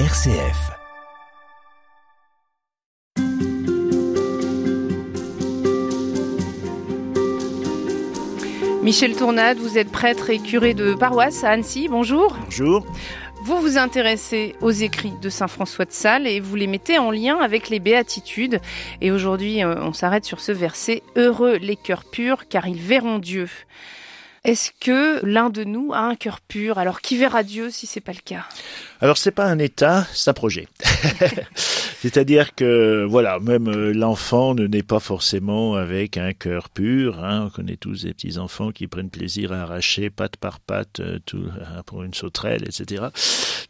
RCF. Michel Tournade, vous êtes prêtre et curé de paroisse à Annecy. Bonjour. Bonjour. Vous vous intéressez aux écrits de Saint François de Sales et vous les mettez en lien avec les béatitudes. Et aujourd'hui, euh, on s'arrête sur ce verset Heureux les cœurs purs, car ils verront Dieu. Est-ce que l'un de nous a un cœur pur? Alors qui verra Dieu si c'est pas le cas? Alors c'est pas un état, c'est un projet. C'est-à-dire que voilà, même euh, l'enfant ne naît pas forcément avec un cœur pur. Hein. On connaît tous des petits enfants qui prennent plaisir à arracher patte par patte euh, tout euh, pour une sauterelle, etc.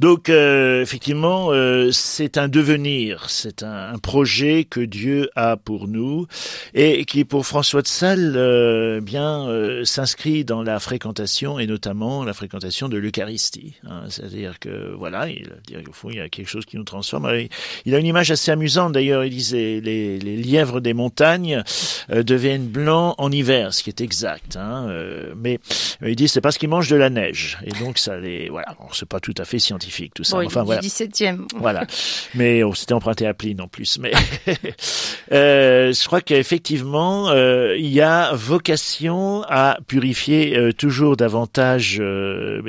Donc effectivement, c'est un devenir, c'est un, projet que Dieu a pour nous et qui pour François de Sales bien s'inscrit dans la fréquentation et notamment la fréquentation de l'Eucharistie. Hein. C'est-à-dire que voilà, il, il y a quelque chose qui nous transforme. Il a une image assez amusant d'ailleurs. Il disait les, les lièvres des montagnes euh, deviennent blancs en hiver, ce qui est exact. Hein, euh, mais euh, il dit c'est parce qu'ils mangent de la neige et donc ça les voilà. Bon, c'est pas tout à fait scientifique tout ça. enfin voilà. 17e. Voilà. Mais oh, c'était emprunté à Pline en plus. Mais je crois qu'effectivement il y a vocation à purifier toujours davantage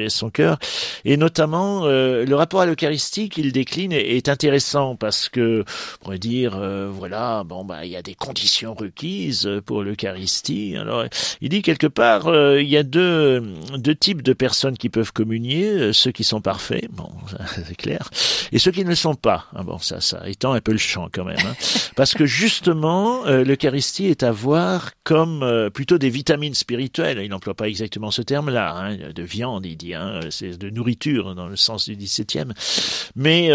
son cœur et notamment le rapport à l'Eucharistie qu'il décline est intéressant parce que on pourrait dire, euh, voilà, bon bah il y a des conditions requises pour l'Eucharistie. Alors il dit quelque part, euh, il y a deux deux types de personnes qui peuvent communier, euh, ceux qui sont parfaits, bon c'est clair, et ceux qui ne le sont pas. Ah, bon ça ça étend un peu le champ quand même, hein. parce que justement l'Eucharistie est à voir comme plutôt des vitamines spirituelles. Il n'emploie pas exactement ce terme-là, hein, de viande, il dit, hein, c'est de nourriture dans le sens du 17e, mais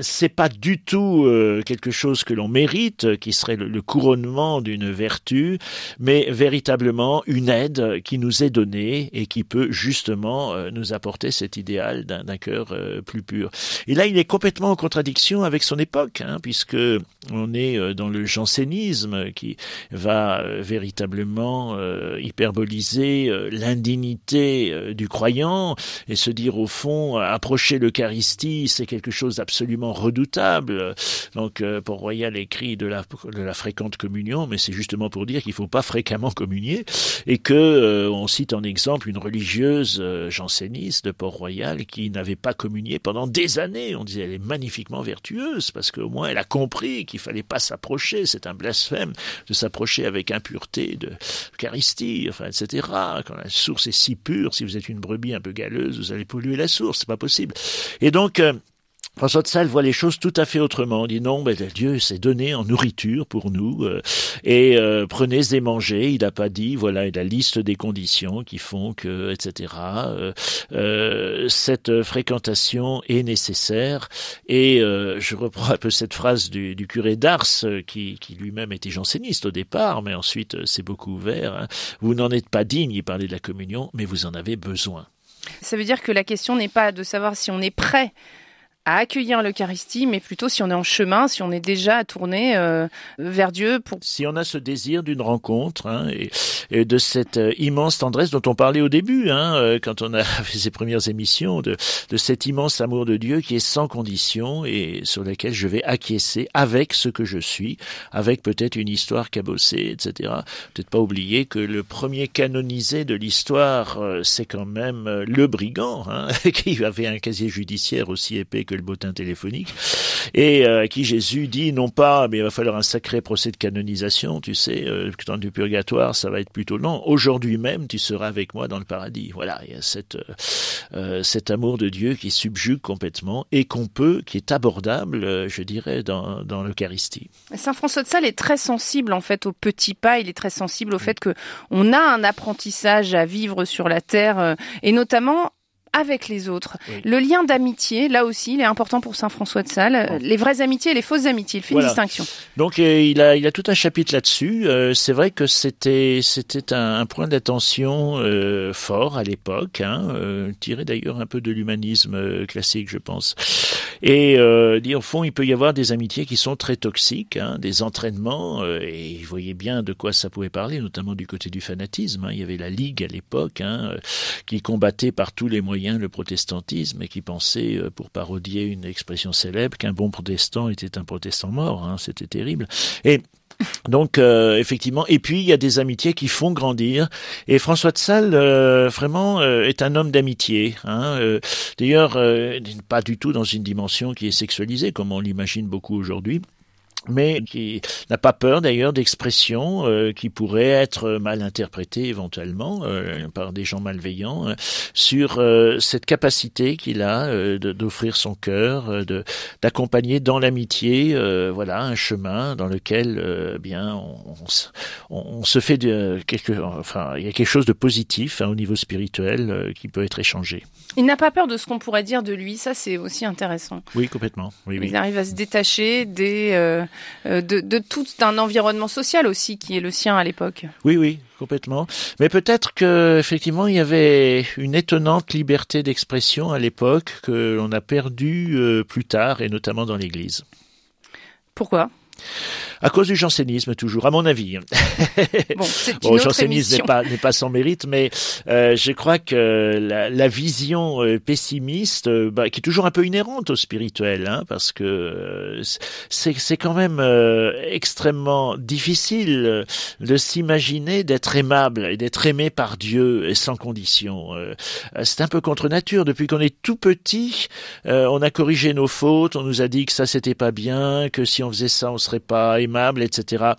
c'est pas du tout euh, quelque chose que l'on mérite, qui serait le, couronnement d'une vertu, mais véritablement une aide qui nous est donnée et qui peut justement euh, nous apporter cet idéal d'un cœur euh, plus pur. Et là, il est complètement en contradiction avec son époque, hein, puisque on est dans le jansénisme qui va véritablement hyperboliser l'indignité du croyant et se dire au fond, approcher l'Eucharistie, c'est quelque chose d'absolument redoutable. Donc euh, Port-Royal écrit de la, fréquente communion, mais c'est justement pour dire qu'il ne faut pas fréquemment communier et que euh, on cite en exemple une religieuse euh, janséniste de Port-Royal qui n'avait pas communié pendant des années. On disait elle est magnifiquement vertueuse parce qu'au moins elle a compris qu'il fallait pas s'approcher. C'est un blasphème de s'approcher avec impureté de l'Eucharistie, enfin etc. Quand la source est si pure, si vous êtes une brebis un peu galeuse, vous allez polluer la source, c'est pas possible. Et donc François de Sales voit les choses tout à fait autrement. Il dit non, mais Dieu s'est donné en nourriture pour nous euh, et euh, prenez et mangez. Il n'a pas dit voilà la liste des conditions qui font que etc. Euh, cette fréquentation est nécessaire et je reprends un peu cette phrase du, curé d'Ars qui, lui-même était janséniste au départ, mais ensuite s'est beaucoup ouvert. Hein. Vous n'en êtes pas digne, il parlait de la communion, mais vous en avez besoin. Ça veut dire que la question n'est pas de savoir si on est prêt à accueillir l'Eucharistie, mais plutôt si on est en chemin, si on est déjà tourné euh, vers Dieu. Pour... Si on a ce désir d'une rencontre hein, et, de cette euh, immense tendresse dont on parlait au début, hein, euh, quand on a fait ses premières émissions, de, de cet immense amour de Dieu qui est sans condition et sur lequel je vais acquiescer avec ce que je suis, avec peut-être une histoire cabossée, etc. Peut-être pas oublier que le premier canonisé de l'histoire, c'est quand même le brigand, hein, qui avait un casier judiciaire aussi épais que le bottin téléphonique, et euh, à qui Jésus dit non pas, mais il va falloir un sacré procès de canonisation, tu sais, euh, temps du purgatoire, ça va être plutôt long. Aujourd'hui même, tu seras avec moi dans le paradis. Voilà, il y a cette, euh, cet amour de Dieu qui subjugue complètement et qu'on peut, qui est abordable, je dirais, dans, dans l'Eucharistie. Saint François de Sales est très sensible en fait aux petits pas. Il est très sensible au fait que on a un apprentissage à vivre sur la terre et notamment avec les autres. Le lien d'amitié, là aussi, il est important pour Saint François de Sales. Les vraies amitiés et les fausses amitiés, il fait une distinction. Donc euh, il a il a tout un chapitre là-dessus. Euh, c'est vrai que c'était c'était un, point d'attention euh, fort à l'époque, hein, tiré d'ailleurs un peu de l'humanisme classique, je pense. Et dit au fond, il peut y avoir des amitiés qui sont très toxiques, hein, des entraînements. et il voyait bien de quoi ça pouvait parler, notamment du côté du fanatisme. Hein. Il y avait la Ligue à l'époque, qui combattait par tous les moyens le protestantisme et qui pensait, pour parodier une expression célèbre, qu'un bon protestant était un protestant mort. Hein, C'était terrible. Et donc euh, effectivement, et puis il y a des amitiés qui font grandir. Et François de Sales euh, vraiment euh, est un homme d'amitié. Hein, D'ailleurs, pas du tout dans une dimension qui est sexualisée comme on l'imagine beaucoup aujourd'hui mais qui n'a pas peur d'ailleurs d'expressions euh, qui pourraient être mal interprétées éventuellement euh, par des gens malveillants euh, sur cette capacité qu'il a d'offrir son cœur, de d'accompagner dans l'amitié, voilà un chemin dans lequel bien on, on, se fait de quelque, enfin il y a quelque chose de positif hein, au niveau spirituel qui peut être échangé. Il n'a pas peur de ce qu'on pourrait dire de lui, ça c'est aussi intéressant. Oui, complètement. Oui, il arrive à se détacher des euh, de, tout un environnement social aussi qui est le sien à l'époque. Oui, oui, complètement. Mais peut-être que effectivement il y avait une étonnante liberté d'expression à l'époque que l'on a perdue euh, plus tard et notamment dans l'Église. Pourquoi? À cause du jansénisme, toujours, à mon avis. Bon, bon le jansénisme n'est pas, n'est pas sans mérite, mais euh, je crois que la, la vision euh, pessimiste, euh, bah, qui est toujours un peu inhérente au spirituel, hein, parce que euh, c'est, c'est quand même extrêmement difficile de s'imaginer d'être aimable et d'être aimé par Dieu et sans condition. c'est un peu contre nature. Depuis qu'on est tout petit, on a corrigé nos fautes, on nous a dit que ça c'était pas bien, que si on faisait ça on serait pas etc.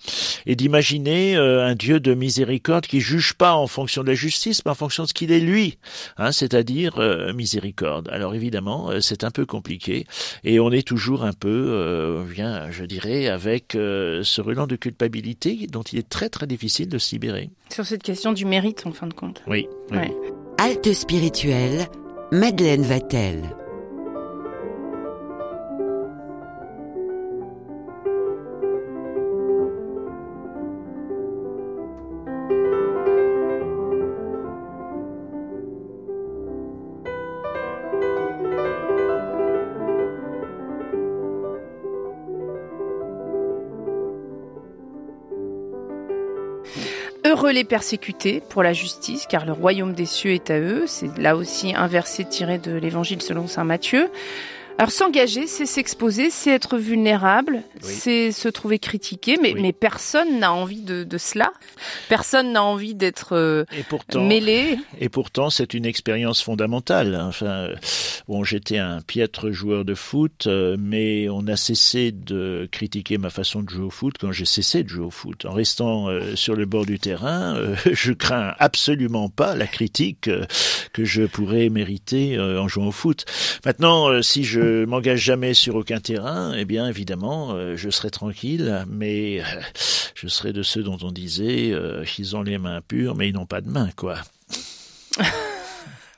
Et d'imaginer euh, un Dieu de miséricorde qui juge pas en fonction de la justice, mais en fonction de ce qu'il est lui, hein, c'est-à-dire euh, miséricorde. Alors évidemment, euh, c'est un peu compliqué, et on est toujours un peu, bien, je dirais, avec ce relent de culpabilité dont il est très très difficile de se libérer. Sur cette question du mérite, en fin de compte. Oui. oui. Halte spirituelle, Madeleine Vatel. Heureux les persécutés pour la justice, car le royaume des cieux est à eux. C'est là aussi un verset tiré de l'évangile selon saint Matthieu. Alors s'engager, c'est s'exposer, c'est être vulnérable, c'est se trouver critiqué, mais, mais personne n'a envie de, de, cela. Personne n'a envie d'être euh, mêlé. Et pourtant, c'est une expérience fondamentale. Enfin, bon, j'étais un piètre joueur de foot, euh, mais on a cessé de critiquer ma façon de jouer au foot quand j'ai cessé de jouer au foot. En restant euh, sur le bord du terrain, je crains absolument pas la critique que je pourrais mériter en jouant au foot. Maintenant, si je m'engage jamais sur aucun terrain, eh bien évidemment, euh, je serai tranquille, mais euh, je serai de ceux dont on disait euh, qu'ils ont les mains pures, mais ils n'ont pas de mains, quoi.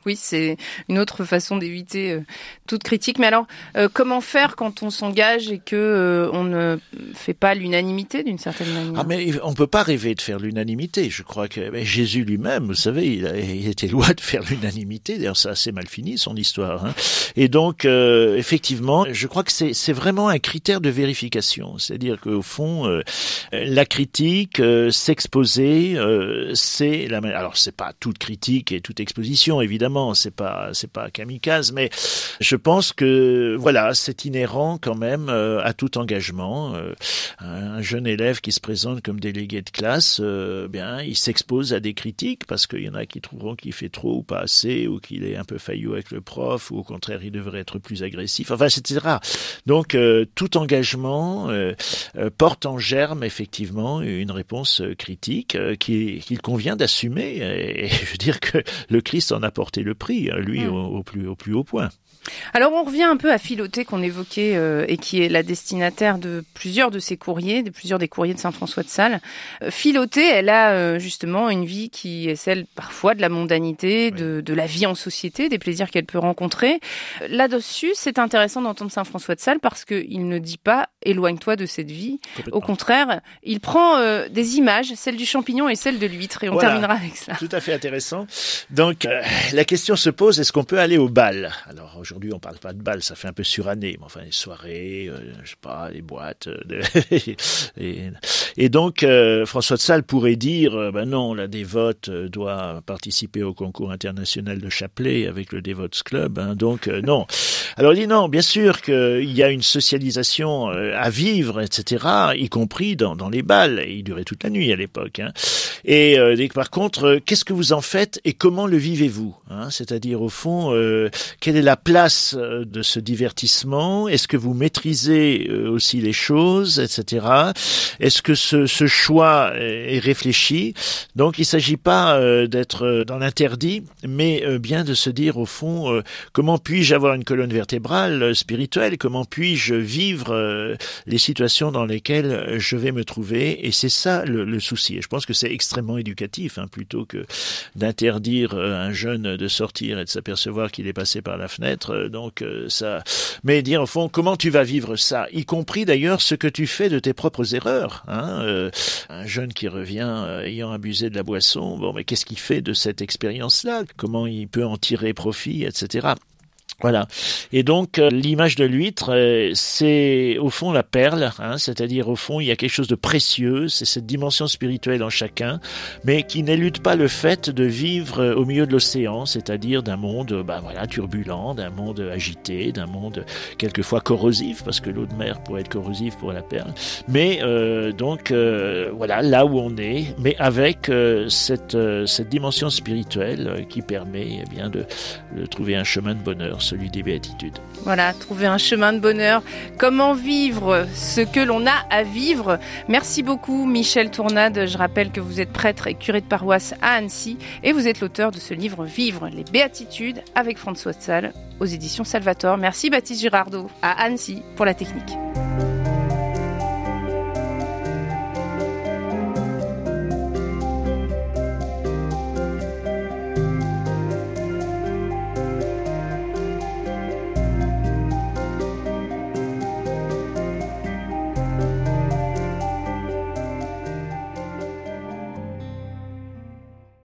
Oui, c'est une autre façon d'éviter euh, toute critique. Mais alors, euh, comment faire quand on s'engage et que euh, on ne fait pas l'unanimité d'une certaine manière? Ah, mais on peut pas rêver de faire l'unanimité. Je crois que Jésus lui-même, vous savez, il, était loin de faire l'unanimité. D'ailleurs, ça a assez mal fini son histoire. Hein. Et donc, effectivement, je crois que c'est vraiment un critère de vérification. C'est-à-dire qu'au fond, la critique, s'exposer, c'est la. Alors, c'est pas toute critique et toute exposition, évidemment c'est pas c'est pas kamikaze, mais je pense que voilà, c'est inhérent quand même euh, à tout engagement. Euh, un jeune élève qui se présente comme délégué de classe, euh, bien, il s'expose à des critiques parce qu'il y en a qui trouveront qu'il fait trop ou pas assez, ou qu'il est un peu faillot avec le prof, ou au contraire il devrait être plus agressif. Enfin, etc. Donc tout engagement porte en germe effectivement une réponse critique qu'il convient d'assumer. Et, je veux dire que le Christ en a porté le prix, hein, lui, au, plus, au plus haut point. Alors on revient un peu à Philoté qu'on évoquait euh, et qui est la destinataire de plusieurs de ses courriers, de plusieurs des courriers de Saint François de Sales. Euh, Philoté, elle a euh, justement une vie qui est celle parfois de la mondanité, de, de, la vie en société, des plaisirs qu'elle peut rencontrer. Là-dessus, c'est intéressant d'entendre Saint François de Sales parce qu'il ne dit pas éloigne-toi de cette vie. Au contraire, il prend des images, celle du champignon et celle de l'huître, et on terminera avec ça. Tout à fait intéressant. Donc la, question se pose, est-ce qu'on peut aller au bal? Alors aujourd'hui, on parle pas de bal, ça fait un peu suranné, mais enfin les soirées, euh, je sais pas, les boîtes. Euh, et, donc euh, François de Sales pourrait dire, ben non, la dévote doit participer au concours international de chapelet avec le Devotes Club, hein, donc non. Alors il dit non, bien sûr qu'il y a une socialisation à vivre, etc., y compris dans, les bals. Et il durait toute la nuit à l'époque. Hein. Et par contre, qu'est-ce que vous en faites et comment le vivez-vous hein C'est-à-dire au fond, quelle est la place euh, de ce divertissement? Est-ce que vous maîtrisez euh, aussi les choses, etc. Est-ce que ce, ce, choix est réfléchi? Donc il ne s'agit pas d'être dans l'interdit, mais bien de se dire au fond, comment puis-je avoir une colonne vertébrale spirituelle? Comment puis-je vivre les situations dans lesquelles je vais me trouver? Et c'est ça le, le, souci. Et je pense que c'est extrêmement éducatif, hein, plutôt que d'interdire euh, un jeune de sortir et de s'apercevoir qu'il est passé par la fenêtre. Euh, donc euh, ça, mais dire au fond comment tu vas vivre ça, y compris d'ailleurs ce que tu fais de tes propres erreurs. Hein un jeune qui revient ayant abusé de la boisson, bon, mais qu'est-ce qu'il fait de cette expérience-là? Comment il peut en tirer profit, etc. Voilà. Et donc euh, l'image de l'huître, euh, c'est au fond la perle, hein, c'est-à-dire au fond il y a quelque chose de précieux, c'est cette dimension spirituelle en chacun, mais qui n'élude pas le fait de vivre euh, au milieu de l'océan, c'est-à-dire d'un monde, bah voilà, turbulent, d'un monde agité, d'un monde quelquefois corrosif, parce que l'eau de mer pourrait être corrosive pour la perle, mais donc voilà là où on est, mais avec cette cette dimension spirituelle qui permet eh bien de, de trouver un chemin de bonheur celui des béatitudes. Voilà, trouver un chemin de bonheur. Comment vivre ce que l'on a à vivre? Merci beaucoup Michel Tournade. Je rappelle que vous êtes prêtre et curé de paroisse à Annecy et vous êtes l'auteur de ce livre Vivre les béatitudes avec François de aux éditions Salvatore. Merci Baptiste Girardot à Annecy pour la technique.